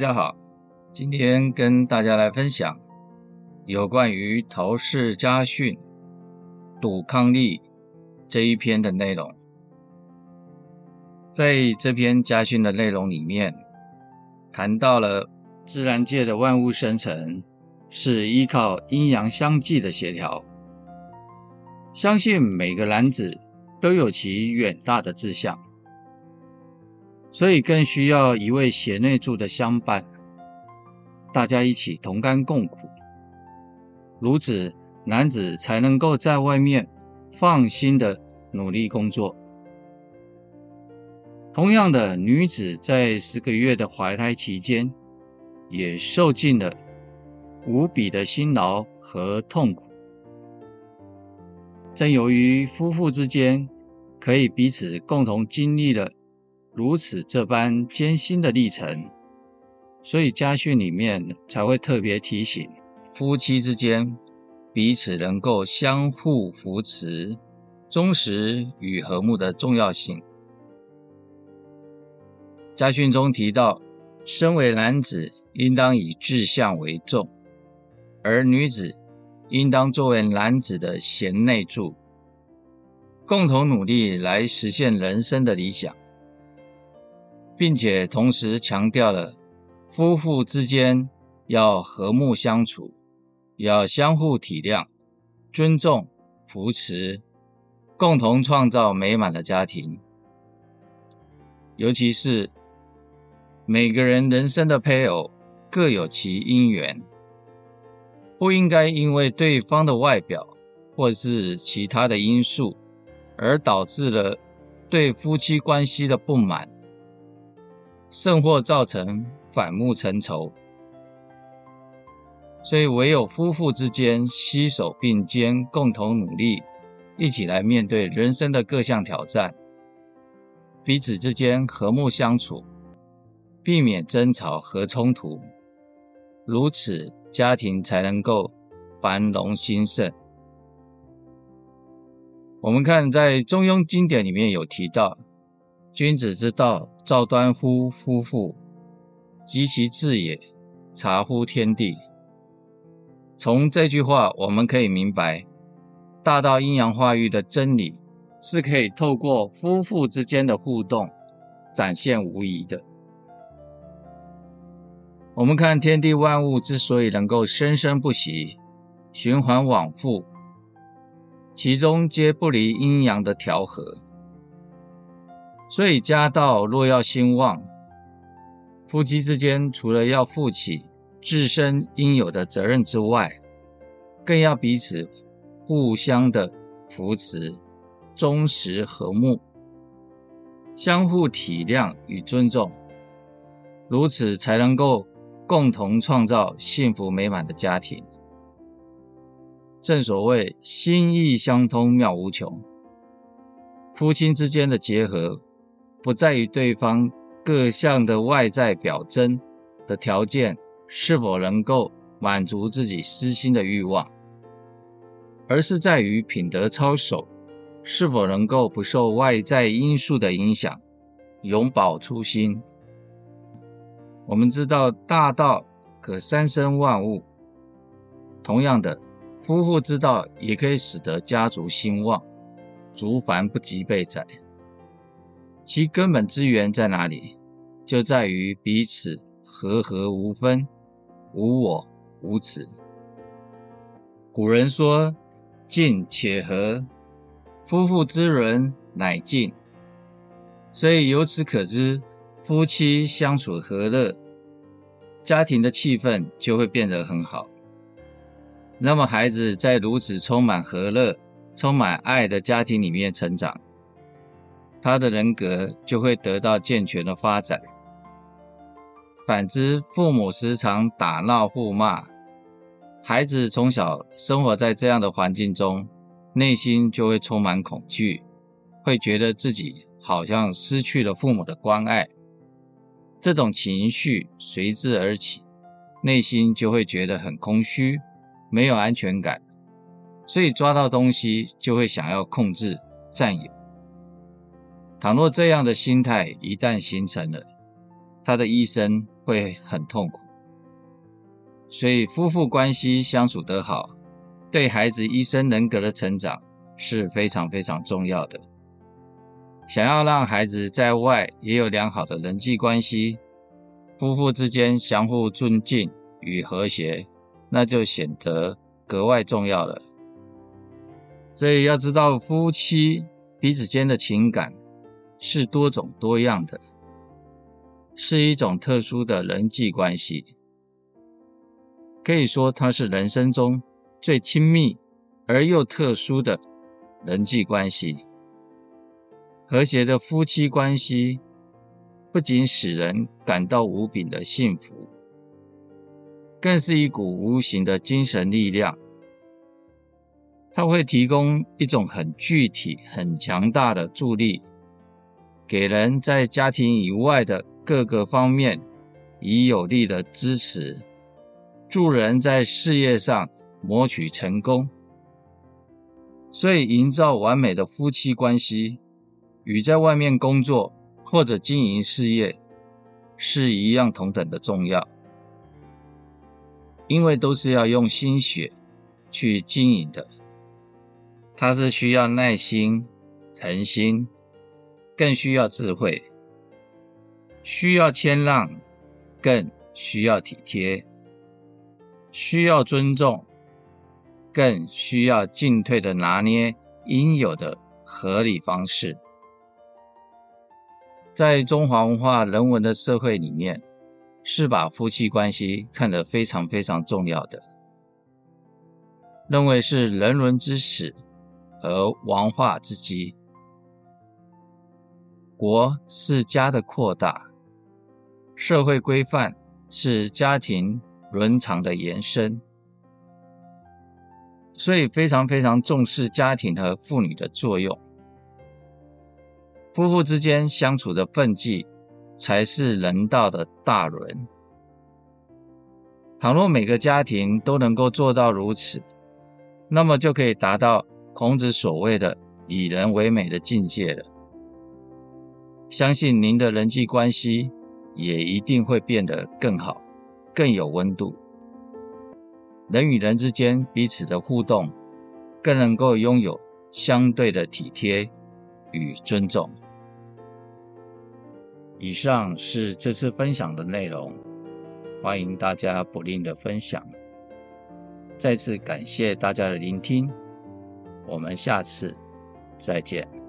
大家好，今天跟大家来分享有关于陶氏家训杜康利这一篇的内容。在这篇家训的内容里面，谈到了自然界的万物生成是依靠阴阳相济的协调，相信每个男子都有其远大的志向。所以更需要一位贤内助的相伴，大家一起同甘共苦，如此男子才能够在外面放心的努力工作。同样的，女子在十个月的怀胎期间，也受尽了无比的辛劳和痛苦。正由于夫妇之间可以彼此共同经历了。如此这般艰辛的历程，所以家训里面才会特别提醒夫妻之间彼此能够相互扶持、忠实与和睦的重要性。家训中提到，身为男子应当以志向为重，而女子应当作为男子的贤内助，共同努力来实现人生的理想。并且同时强调了夫妇之间要和睦相处，要相互体谅、尊重、扶持，共同创造美满的家庭。尤其是每个人人生的配偶各有其因缘，不应该因为对方的外表或是其他的因素而导致了对夫妻关系的不满。甚或造成反目成仇，所以唯有夫妇之间携手并肩，共同努力，一起来面对人生的各项挑战，彼此之间和睦相处，避免争吵和冲突，如此家庭才能够繁荣兴盛。我们看在《中庸》经典里面有提到。君子之道，造端乎夫妇，及其治也，察乎天地。从这句话，我们可以明白，大道阴阳化育的真理，是可以透过夫妇之间的互动展现无疑的。我们看天地万物之所以能够生生不息、循环往复，其中皆不离阴阳的调和。所以，家道若要兴旺，夫妻之间除了要负起自身应有的责任之外，更要彼此互相的扶持、忠实和睦、相互体谅与尊重，如此才能够共同创造幸福美满的家庭。正所谓心意相通，妙无穷。夫妻之间的结合。不在于对方各项的外在表征的条件是否能够满足自己私心的欲望，而是在于品德操守是否能够不受外在因素的影响，永葆初心。我们知道大道可三生万物，同样的，夫妇之道也可以使得家族兴旺，族繁不及备载。其根本之源在哪里？就在于彼此和和无分，无我无此。古人说：“静且和，夫妇之伦乃静。”所以由此可知，夫妻相处和乐，家庭的气氛就会变得很好。那么孩子在如此充满和乐、充满爱的家庭里面成长。他的人格就会得到健全的发展。反之，父母时常打闹互骂，孩子从小生活在这样的环境中，内心就会充满恐惧，会觉得自己好像失去了父母的关爱，这种情绪随之而起，内心就会觉得很空虚，没有安全感，所以抓到东西就会想要控制、占有。倘若这样的心态一旦形成了，他的一生会很痛苦。所以，夫妇关系相处得好，对孩子一生人格的成长是非常非常重要的。想要让孩子在外也有良好的人际关系，夫妇之间相互尊敬与和谐，那就显得格外重要了。所以要知道，夫妻彼此间的情感是多种多样的，是一种特殊的人际关系。可以说，它是人生中最亲密而又特殊的人际关系。和谐的夫妻关系不仅使人感到无比的幸福，更是一股无形的精神力量。它会提供一种很具体、很强大的助力，给人在家庭以外的各个方面以有力的支持，助人在事业上谋取成功。所以，营造完美的夫妻关系。与在外面工作或者经营事业是一样同等的重要，因为都是要用心血去经营的。它是需要耐心、恒心，更需要智慧，需要谦让，更需要体贴，需要尊重，更需要进退的拿捏应有的合理方式。在中华文化人文的社会里面，是把夫妻关系看得非常非常重要的，认为是人伦之始和文化之基。国是家的扩大，社会规范是家庭伦常的延伸，所以非常非常重视家庭和妇女的作用。夫妇之间相处的分际，才是人道的大伦。倘若每个家庭都能够做到如此，那么就可以达到孔子所谓的以人为美的境界了。相信您的人际关系也一定会变得更好，更有温度。人与人之间彼此的互动，更能够拥有相对的体贴与尊重。以上是这次分享的内容，欢迎大家不吝的分享。再次感谢大家的聆听，我们下次再见。